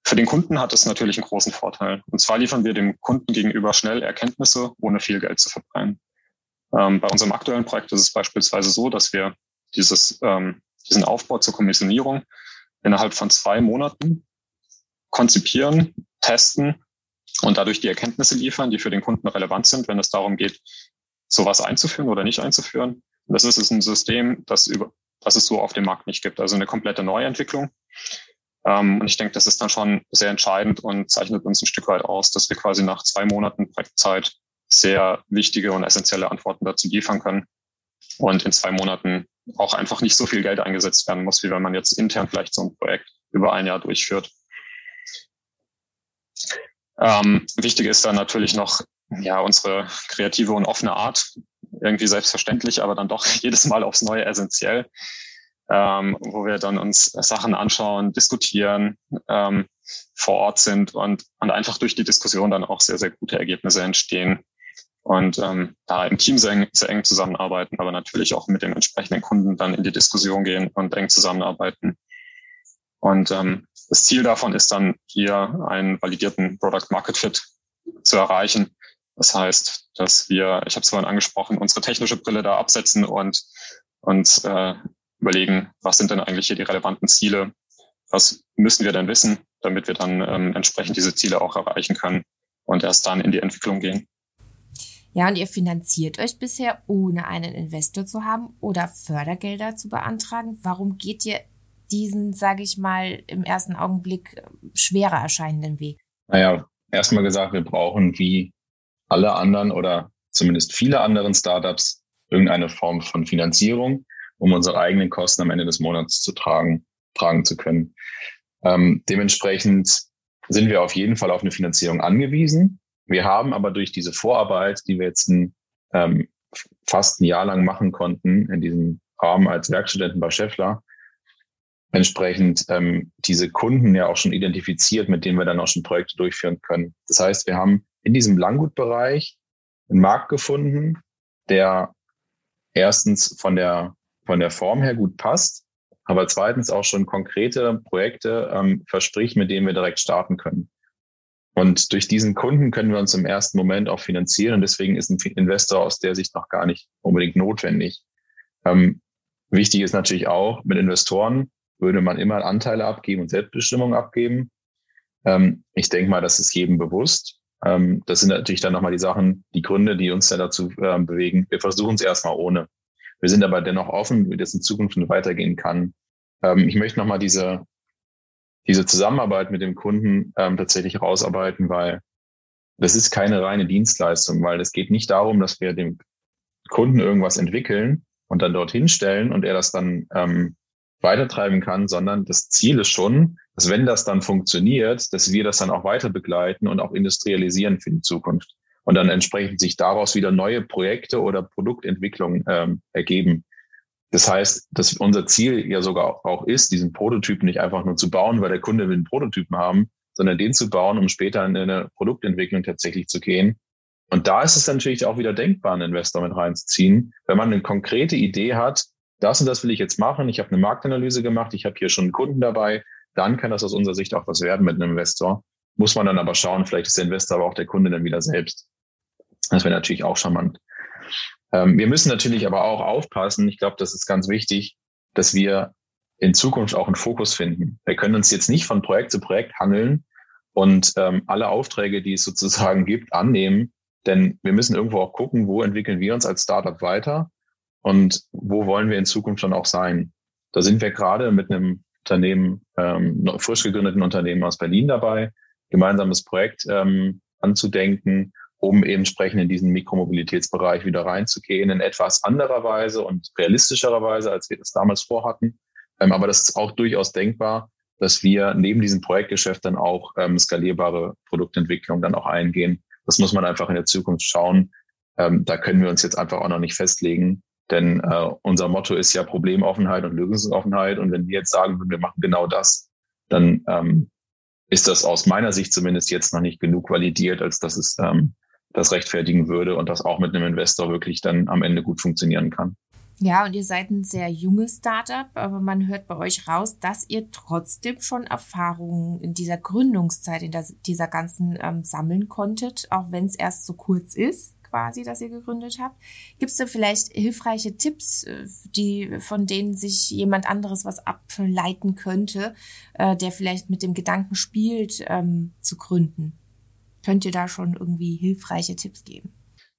Für den Kunden hat es natürlich einen großen Vorteil. Und zwar liefern wir dem Kunden gegenüber schnell Erkenntnisse, ohne viel Geld zu verbrennen. Ähm, bei unserem aktuellen Projekt ist es beispielsweise so, dass wir dieses, ähm, diesen Aufbau zur Kommissionierung innerhalb von zwei Monaten konzipieren, testen und dadurch die Erkenntnisse liefern, die für den Kunden relevant sind, wenn es darum geht, sowas einzuführen oder nicht einzuführen. Das ist ein System, das, über, das es so auf dem Markt nicht gibt. Also eine komplette Neuentwicklung. Ähm, und ich denke, das ist dann schon sehr entscheidend und zeichnet uns ein Stück weit aus, dass wir quasi nach zwei Monaten Projektzeit sehr wichtige und essentielle Antworten dazu liefern können. Und in zwei Monaten auch einfach nicht so viel Geld eingesetzt werden muss, wie wenn man jetzt intern vielleicht so ein Projekt über ein Jahr durchführt. Ähm, wichtig ist dann natürlich noch ja unsere kreative und offene Art. Irgendwie selbstverständlich, aber dann doch jedes Mal aufs Neue essentiell ähm, wo wir dann uns Sachen anschauen, diskutieren, ähm, vor Ort sind und, und einfach durch die Diskussion dann auch sehr, sehr gute Ergebnisse entstehen. Und ähm, da im Team sehr, sehr eng zusammenarbeiten, aber natürlich auch mit dem entsprechenden Kunden dann in die Diskussion gehen und eng zusammenarbeiten. Und ähm, das Ziel davon ist dann hier einen validierten Product Market Fit zu erreichen. Das heißt, dass wir, ich habe es vorhin angesprochen, unsere technische Brille da absetzen und uns äh, überlegen, was sind denn eigentlich hier die relevanten Ziele, was müssen wir denn wissen, damit wir dann ähm, entsprechend diese Ziele auch erreichen können und erst dann in die Entwicklung gehen. Ja, und ihr finanziert euch bisher, ohne einen Investor zu haben oder Fördergelder zu beantragen. Warum geht ihr diesen, sage ich mal, im ersten Augenblick schwerer erscheinenden Weg? Naja, erstmal gesagt, wir brauchen wie alle anderen oder zumindest viele anderen Startups irgendeine Form von Finanzierung um unsere eigenen Kosten am Ende des Monats zu tragen, tragen zu können. Ähm, dementsprechend sind wir auf jeden Fall auf eine Finanzierung angewiesen. Wir haben aber durch diese Vorarbeit, die wir jetzt ein, ähm, fast ein Jahr lang machen konnten, in diesem Rahmen als Werkstudenten bei Scheffler, entsprechend ähm, diese Kunden ja auch schon identifiziert, mit denen wir dann auch schon Projekte durchführen können. Das heißt, wir haben in diesem Langgutbereich einen Markt gefunden, der erstens von der von der Form her gut passt, aber zweitens auch schon konkrete Projekte ähm, verspricht, mit denen wir direkt starten können. Und durch diesen Kunden können wir uns im ersten Moment auch finanzieren. Und deswegen ist ein Investor aus der Sicht noch gar nicht unbedingt notwendig. Ähm, wichtig ist natürlich auch, mit Investoren würde man immer Anteile abgeben und Selbstbestimmung abgeben. Ähm, ich denke mal, das ist jedem bewusst. Ähm, das sind natürlich dann nochmal die Sachen, die Gründe, die uns dann dazu äh, bewegen. Wir versuchen es erstmal ohne. Wir sind aber dennoch offen, wie das in Zukunft weitergehen kann. Ähm, ich möchte nochmal diese, diese Zusammenarbeit mit dem Kunden ähm, tatsächlich rausarbeiten, weil das ist keine reine Dienstleistung, weil es geht nicht darum, dass wir dem Kunden irgendwas entwickeln und dann dorthin stellen und er das dann ähm, weitertreiben kann, sondern das Ziel ist schon, dass wenn das dann funktioniert, dass wir das dann auch weiter begleiten und auch industrialisieren für die Zukunft und dann entsprechend sich daraus wieder neue Projekte oder Produktentwicklungen ähm, ergeben. Das heißt, dass unser Ziel ja sogar auch ist, diesen Prototypen nicht einfach nur zu bauen, weil der Kunde will einen Prototypen haben, sondern den zu bauen, um später in eine Produktentwicklung tatsächlich zu gehen. Und da ist es natürlich auch wieder denkbar, einen Investor mit reinzuziehen, wenn man eine konkrete Idee hat, das und das will ich jetzt machen, ich habe eine Marktanalyse gemacht, ich habe hier schon einen Kunden dabei, dann kann das aus unserer Sicht auch was werden mit einem Investor. Muss man dann aber schauen, vielleicht ist der Investor aber auch der Kunde dann wieder selbst. Das wäre natürlich auch charmant. Ähm, wir müssen natürlich aber auch aufpassen, ich glaube, das ist ganz wichtig, dass wir in Zukunft auch einen Fokus finden. Wir können uns jetzt nicht von Projekt zu Projekt handeln und ähm, alle Aufträge, die es sozusagen gibt, annehmen, denn wir müssen irgendwo auch gucken, wo entwickeln wir uns als Startup weiter und wo wollen wir in Zukunft dann auch sein. Da sind wir gerade mit einem Unternehmen, ähm, frisch gegründeten Unternehmen aus Berlin dabei, gemeinsames Projekt ähm, anzudenken, um eben entsprechend in diesen Mikromobilitätsbereich wieder reinzugehen, in etwas anderer Weise und realistischerer Weise, als wir das damals vorhatten. Ähm, aber das ist auch durchaus denkbar, dass wir neben diesem Projektgeschäft dann auch ähm, skalierbare Produktentwicklung dann auch eingehen. Das muss man einfach in der Zukunft schauen. Ähm, da können wir uns jetzt einfach auch noch nicht festlegen, denn äh, unser Motto ist ja Problemoffenheit und Lösungsoffenheit. Und wenn wir jetzt sagen würden, wir machen genau das, dann ähm, ist das aus meiner Sicht zumindest jetzt noch nicht genug validiert, als dass es ähm, das rechtfertigen würde und das auch mit einem Investor wirklich dann am Ende gut funktionieren kann. Ja, und ihr seid ein sehr junges Startup, aber man hört bei euch raus, dass ihr trotzdem schon Erfahrungen in dieser Gründungszeit, in der, dieser ganzen ähm, sammeln konntet, auch wenn es erst so kurz ist, quasi, dass ihr gegründet habt. Gibt es da vielleicht hilfreiche Tipps, äh, die von denen sich jemand anderes was ableiten könnte, äh, der vielleicht mit dem Gedanken spielt, ähm, zu gründen? Könnt ihr da schon irgendwie hilfreiche Tipps geben?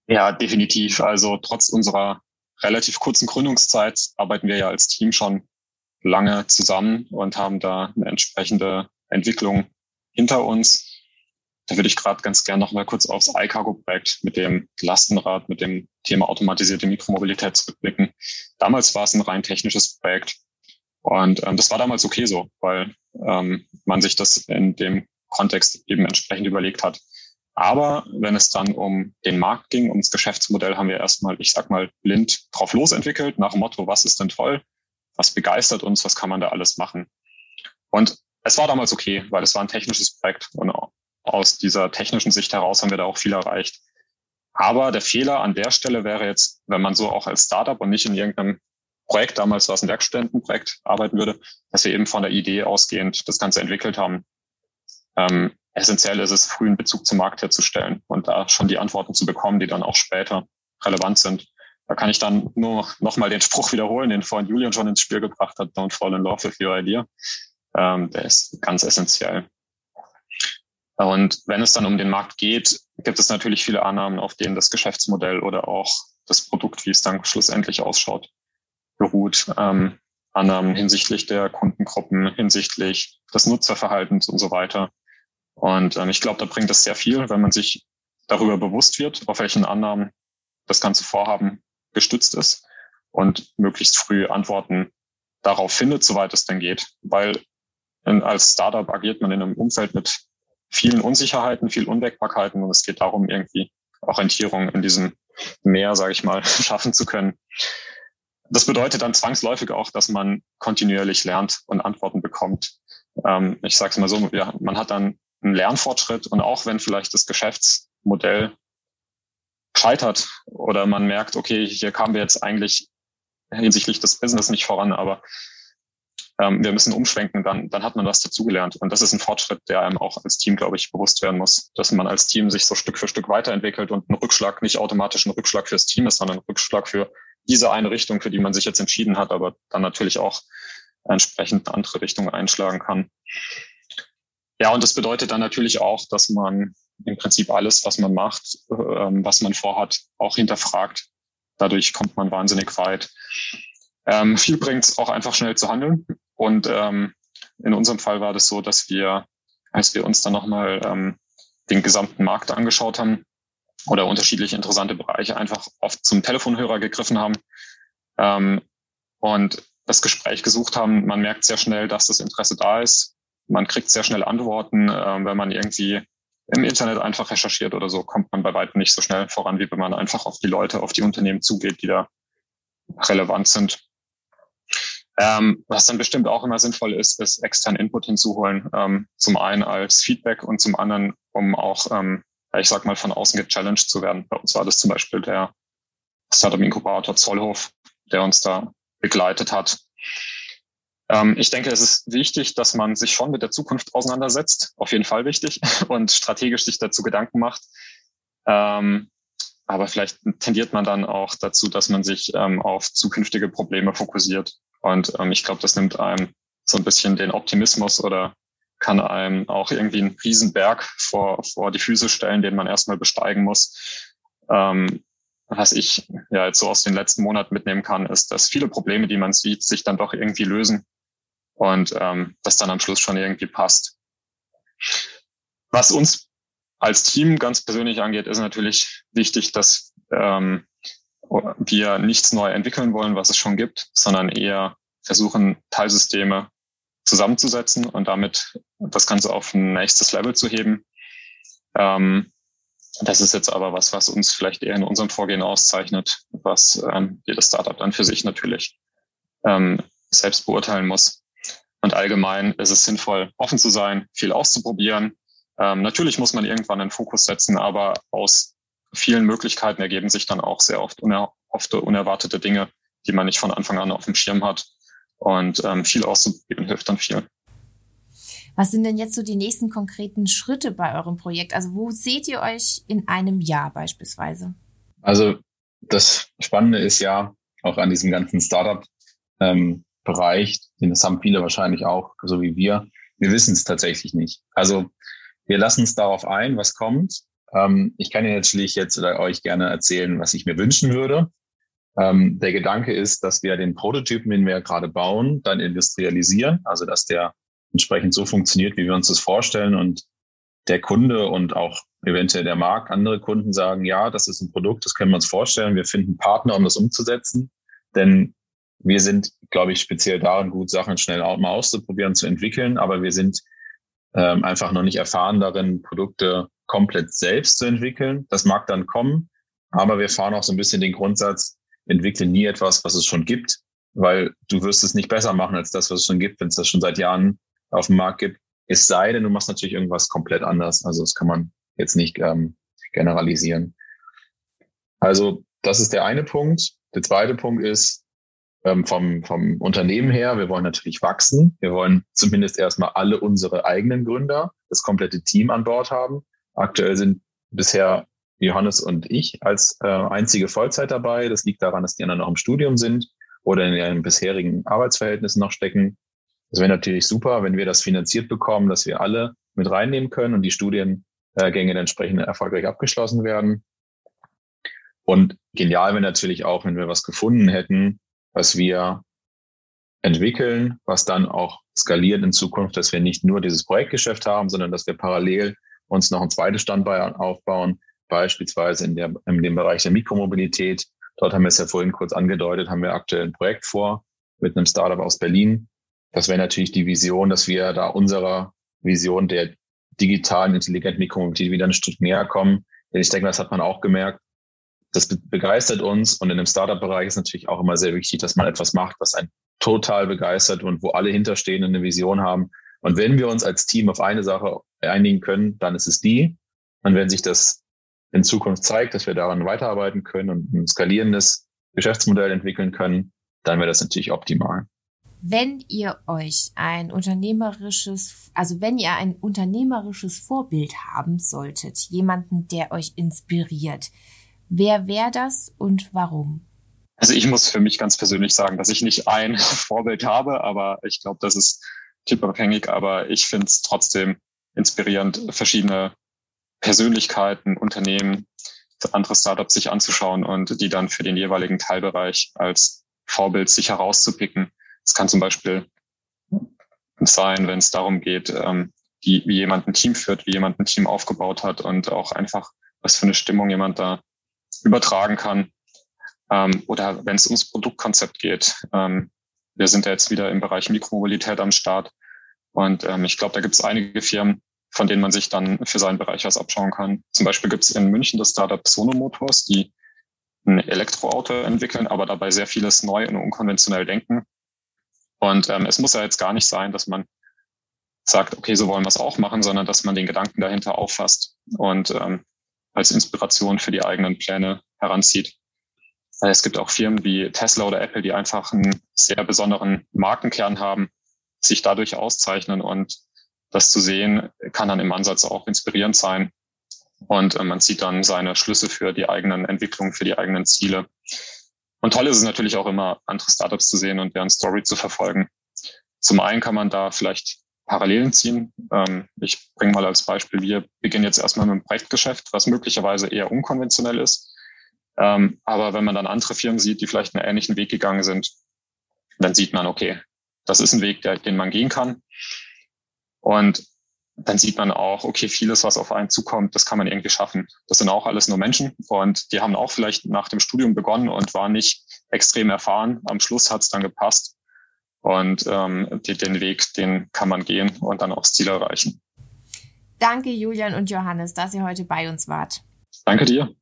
Ja, definitiv. Also trotz unserer relativ kurzen Gründungszeit arbeiten wir ja als Team schon lange zusammen und haben da eine entsprechende Entwicklung hinter uns. Da würde ich gerade ganz gerne noch mal kurz aufs iCargo-Projekt mit dem Lastenrad, mit dem Thema automatisierte Mikromobilität zurückblicken. Damals war es ein rein technisches Projekt. Und ähm, das war damals okay so, weil ähm, man sich das in dem Kontext eben entsprechend überlegt hat. Aber wenn es dann um den Markt ging, ums Geschäftsmodell, haben wir erstmal, ich sag mal, blind drauf losentwickelt, nach dem Motto, was ist denn toll? Was begeistert uns? Was kann man da alles machen? Und es war damals okay, weil es war ein technisches Projekt und aus dieser technischen Sicht heraus haben wir da auch viel erreicht. Aber der Fehler an der Stelle wäre jetzt, wenn man so auch als Startup und nicht in irgendeinem Projekt, damals war es ein Werkstudentenprojekt, arbeiten würde, dass wir eben von der Idee ausgehend das Ganze entwickelt haben. Ähm, essentiell ist es, früh einen Bezug zum Markt herzustellen und da schon die Antworten zu bekommen, die dann auch später relevant sind. Da kann ich dann nur noch mal den Spruch wiederholen, den vorhin Julian schon ins Spiel gebracht hat, don't fall in love with your idea. Ähm, der ist ganz essentiell. Und wenn es dann um den Markt geht, gibt es natürlich viele Annahmen, auf denen das Geschäftsmodell oder auch das Produkt, wie es dann schlussendlich ausschaut, beruht. Ähm, Annahmen hinsichtlich der Kundengruppen, hinsichtlich des Nutzerverhaltens und so weiter. Und ähm, ich glaube, da bringt es sehr viel, wenn man sich darüber bewusst wird, auf welchen Annahmen das ganze Vorhaben gestützt ist und möglichst früh Antworten darauf findet, soweit es denn geht. Weil in, als Startup agiert man in einem Umfeld mit vielen Unsicherheiten, viel Unwägbarkeiten und es geht darum, irgendwie Orientierung in diesem Meer, sage ich mal, schaffen zu können. Das bedeutet dann zwangsläufig auch, dass man kontinuierlich lernt und Antworten bekommt. Ähm, ich sage es mal so, ja, man hat dann ein Lernfortschritt und auch wenn vielleicht das Geschäftsmodell scheitert oder man merkt, okay, hier kamen wir jetzt eigentlich hinsichtlich des Business nicht voran, aber ähm, wir müssen umschwenken, dann, dann hat man was dazugelernt. Und das ist ein Fortschritt, der einem auch als Team, glaube ich, bewusst werden muss, dass man als Team sich so Stück für Stück weiterentwickelt und ein Rückschlag nicht automatisch ein Rückschlag fürs Team ist, sondern ein Rückschlag für diese eine Richtung, für die man sich jetzt entschieden hat, aber dann natürlich auch entsprechend andere Richtungen einschlagen kann. Ja, und das bedeutet dann natürlich auch, dass man im Prinzip alles, was man macht, ähm, was man vorhat, auch hinterfragt. Dadurch kommt man wahnsinnig weit. Ähm, viel bringt es auch einfach schnell zu handeln. Und ähm, in unserem Fall war das so, dass wir, als wir uns dann nochmal ähm, den gesamten Markt angeschaut haben oder unterschiedliche interessante Bereiche, einfach oft zum Telefonhörer gegriffen haben ähm, und das Gespräch gesucht haben. Man merkt sehr schnell, dass das Interesse da ist man kriegt sehr schnell Antworten. Äh, wenn man irgendwie im Internet einfach recherchiert oder so, kommt man bei weitem nicht so schnell voran, wie wenn man einfach auf die Leute, auf die Unternehmen zugeht, die da relevant sind. Ähm, was dann bestimmt auch immer sinnvoll ist, ist extern Input hinzuholen. Ähm, zum einen als Feedback und zum anderen, um auch, ähm, ich sag mal, von außen gechallenged zu werden. Bei uns war das zum Beispiel der Startup Inkubator Zollhof, der uns da begleitet hat. Ähm, ich denke, es ist wichtig, dass man sich schon mit der Zukunft auseinandersetzt. Auf jeden Fall wichtig und strategisch sich dazu Gedanken macht. Ähm, aber vielleicht tendiert man dann auch dazu, dass man sich ähm, auf zukünftige Probleme fokussiert. Und ähm, ich glaube, das nimmt einem so ein bisschen den Optimismus oder kann einem auch irgendwie einen Riesenberg vor, vor die Füße stellen, den man erstmal besteigen muss. Ähm, was ich ja jetzt so aus den letzten Monaten mitnehmen kann, ist, dass viele Probleme, die man sieht, sich dann doch irgendwie lösen und ähm, das dann am Schluss schon irgendwie passt. Was uns als Team ganz persönlich angeht, ist natürlich wichtig, dass ähm, wir nichts neu entwickeln wollen, was es schon gibt, sondern eher versuchen, Teilsysteme zusammenzusetzen und damit das Ganze auf ein nächstes Level zu heben. Ähm, das ist jetzt aber was, was uns vielleicht eher in unserem Vorgehen auszeichnet, was ähm, jedes Startup dann für sich natürlich ähm, selbst beurteilen muss. Und allgemein ist es sinnvoll, offen zu sein, viel auszuprobieren. Ähm, natürlich muss man irgendwann einen Fokus setzen, aber aus vielen Möglichkeiten ergeben sich dann auch sehr oft unerhoffte, unerwartete Dinge, die man nicht von Anfang an auf dem Schirm hat. Und ähm, viel auszuprobieren hilft dann viel. Was sind denn jetzt so die nächsten konkreten Schritte bei eurem Projekt? Also wo seht ihr euch in einem Jahr beispielsweise? Also das Spannende ist ja auch an diesem ganzen Startup ähm, Bereich, den das haben viele wahrscheinlich auch, so wie wir. Wir wissen es tatsächlich nicht. Also wir lassen uns darauf ein, was kommt. Ähm, ich kann Ihnen natürlich jetzt oder euch gerne erzählen, was ich mir wünschen würde. Ähm, der Gedanke ist, dass wir den Prototypen, den wir gerade bauen, dann industrialisieren, also dass der entsprechend so funktioniert, wie wir uns das vorstellen und der Kunde und auch eventuell der Markt, andere Kunden sagen, ja, das ist ein Produkt, das können wir uns vorstellen. Wir finden Partner, um das umzusetzen. Denn wir sind, glaube ich, speziell darin gut, Sachen schnell auch mal auszuprobieren, zu entwickeln, aber wir sind ähm, einfach noch nicht erfahren darin, Produkte komplett selbst zu entwickeln. Das mag dann kommen, aber wir fahren auch so ein bisschen den Grundsatz, entwickle nie etwas, was es schon gibt, weil du wirst es nicht besser machen als das, was es schon gibt, wenn es das schon seit Jahren auf dem Markt gibt. Es sei denn, du machst natürlich irgendwas komplett anders. Also das kann man jetzt nicht ähm, generalisieren. Also das ist der eine Punkt. Der zweite Punkt ist, ähm, vom, vom Unternehmen her, wir wollen natürlich wachsen. Wir wollen zumindest erstmal alle unsere eigenen Gründer, das komplette Team an Bord haben. Aktuell sind bisher Johannes und ich als äh, einzige Vollzeit dabei. Das liegt daran, dass die anderen noch im Studium sind oder in ihren bisherigen Arbeitsverhältnissen noch stecken. Das wäre natürlich super, wenn wir das finanziert bekommen, dass wir alle mit reinnehmen können und die Studiengänge entsprechend erfolgreich abgeschlossen werden. Und genial wäre natürlich auch, wenn wir was gefunden hätten, was wir entwickeln, was dann auch skaliert in Zukunft, dass wir nicht nur dieses Projektgeschäft haben, sondern dass wir parallel uns noch ein zweites Standbein aufbauen, beispielsweise in, der, in dem Bereich der Mikromobilität. Dort haben wir es ja vorhin kurz angedeutet, haben wir aktuell ein Projekt vor mit einem Startup aus Berlin. Das wäre natürlich die Vision, dass wir da unserer Vision der digitalen, intelligenten Mikromobilität wieder ein Stück näher kommen. Denn ich denke, das hat man auch gemerkt das begeistert uns und in dem Startup-Bereich ist natürlich auch immer sehr wichtig, dass man etwas macht, was einen total begeistert und wo alle hinterstehen und eine Vision haben. Und wenn wir uns als Team auf eine Sache einigen können, dann ist es die. Und wenn sich das in Zukunft zeigt, dass wir daran weiterarbeiten können und ein skalierendes Geschäftsmodell entwickeln können, dann wäre das natürlich optimal. Wenn ihr euch ein unternehmerisches, also wenn ihr ein unternehmerisches Vorbild haben solltet, jemanden, der euch inspiriert, Wer wäre das und warum? Also ich muss für mich ganz persönlich sagen, dass ich nicht ein Vorbild habe, aber ich glaube, das ist typabhängig, aber ich finde es trotzdem inspirierend, verschiedene Persönlichkeiten, Unternehmen, andere Startups sich anzuschauen und die dann für den jeweiligen Teilbereich als Vorbild sich herauszupicken. Es kann zum Beispiel sein, wenn es darum geht, ähm, wie, wie jemand ein Team führt, wie jemand ein Team aufgebaut hat und auch einfach, was für eine Stimmung jemand da übertragen kann. Ähm, oder wenn es ums Produktkonzept geht. Ähm, wir sind ja jetzt wieder im Bereich Mikromobilität am Start. Und ähm, ich glaube, da gibt es einige Firmen, von denen man sich dann für seinen Bereich was abschauen kann. Zum Beispiel gibt es in München das Startup Sono Motors, die ein Elektroauto entwickeln, aber dabei sehr vieles neu und unkonventionell denken. Und ähm, es muss ja jetzt gar nicht sein, dass man sagt, okay, so wollen wir es auch machen, sondern dass man den Gedanken dahinter auffasst und ähm, als Inspiration für die eigenen Pläne heranzieht. Es gibt auch Firmen wie Tesla oder Apple, die einfach einen sehr besonderen Markenkern haben, sich dadurch auszeichnen und das zu sehen, kann dann im Ansatz auch inspirierend sein. Und äh, man zieht dann seine Schlüsse für die eigenen Entwicklungen, für die eigenen Ziele. Und toll ist es natürlich auch immer, andere Startups zu sehen und deren Story zu verfolgen. Zum einen kann man da vielleicht Parallelen ziehen. Ähm, ich bringe mal als Beispiel, wir beginnen jetzt erstmal mit einem Projektgeschäft, was möglicherweise eher unkonventionell ist. Ähm, aber wenn man dann andere Firmen sieht, die vielleicht einen ähnlichen Weg gegangen sind, dann sieht man, okay, das ist ein Weg, der, den man gehen kann. Und dann sieht man auch, okay, vieles, was auf einen zukommt, das kann man irgendwie schaffen. Das sind auch alles nur Menschen und die haben auch vielleicht nach dem Studium begonnen und waren nicht extrem erfahren. Am Schluss hat es dann gepasst und ähm, die, den Weg, den kann man gehen und dann auch das Ziel erreichen. Danke, Julian und Johannes, dass ihr heute bei uns wart. Danke dir.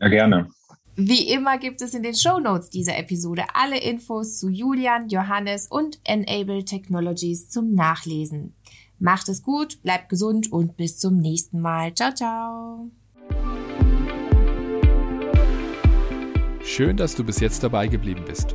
Ja, gerne. Wie immer gibt es in den Show Notes dieser Episode alle Infos zu Julian, Johannes und Enable Technologies zum Nachlesen. Macht es gut, bleibt gesund und bis zum nächsten Mal. Ciao, ciao. Schön, dass du bis jetzt dabei geblieben bist.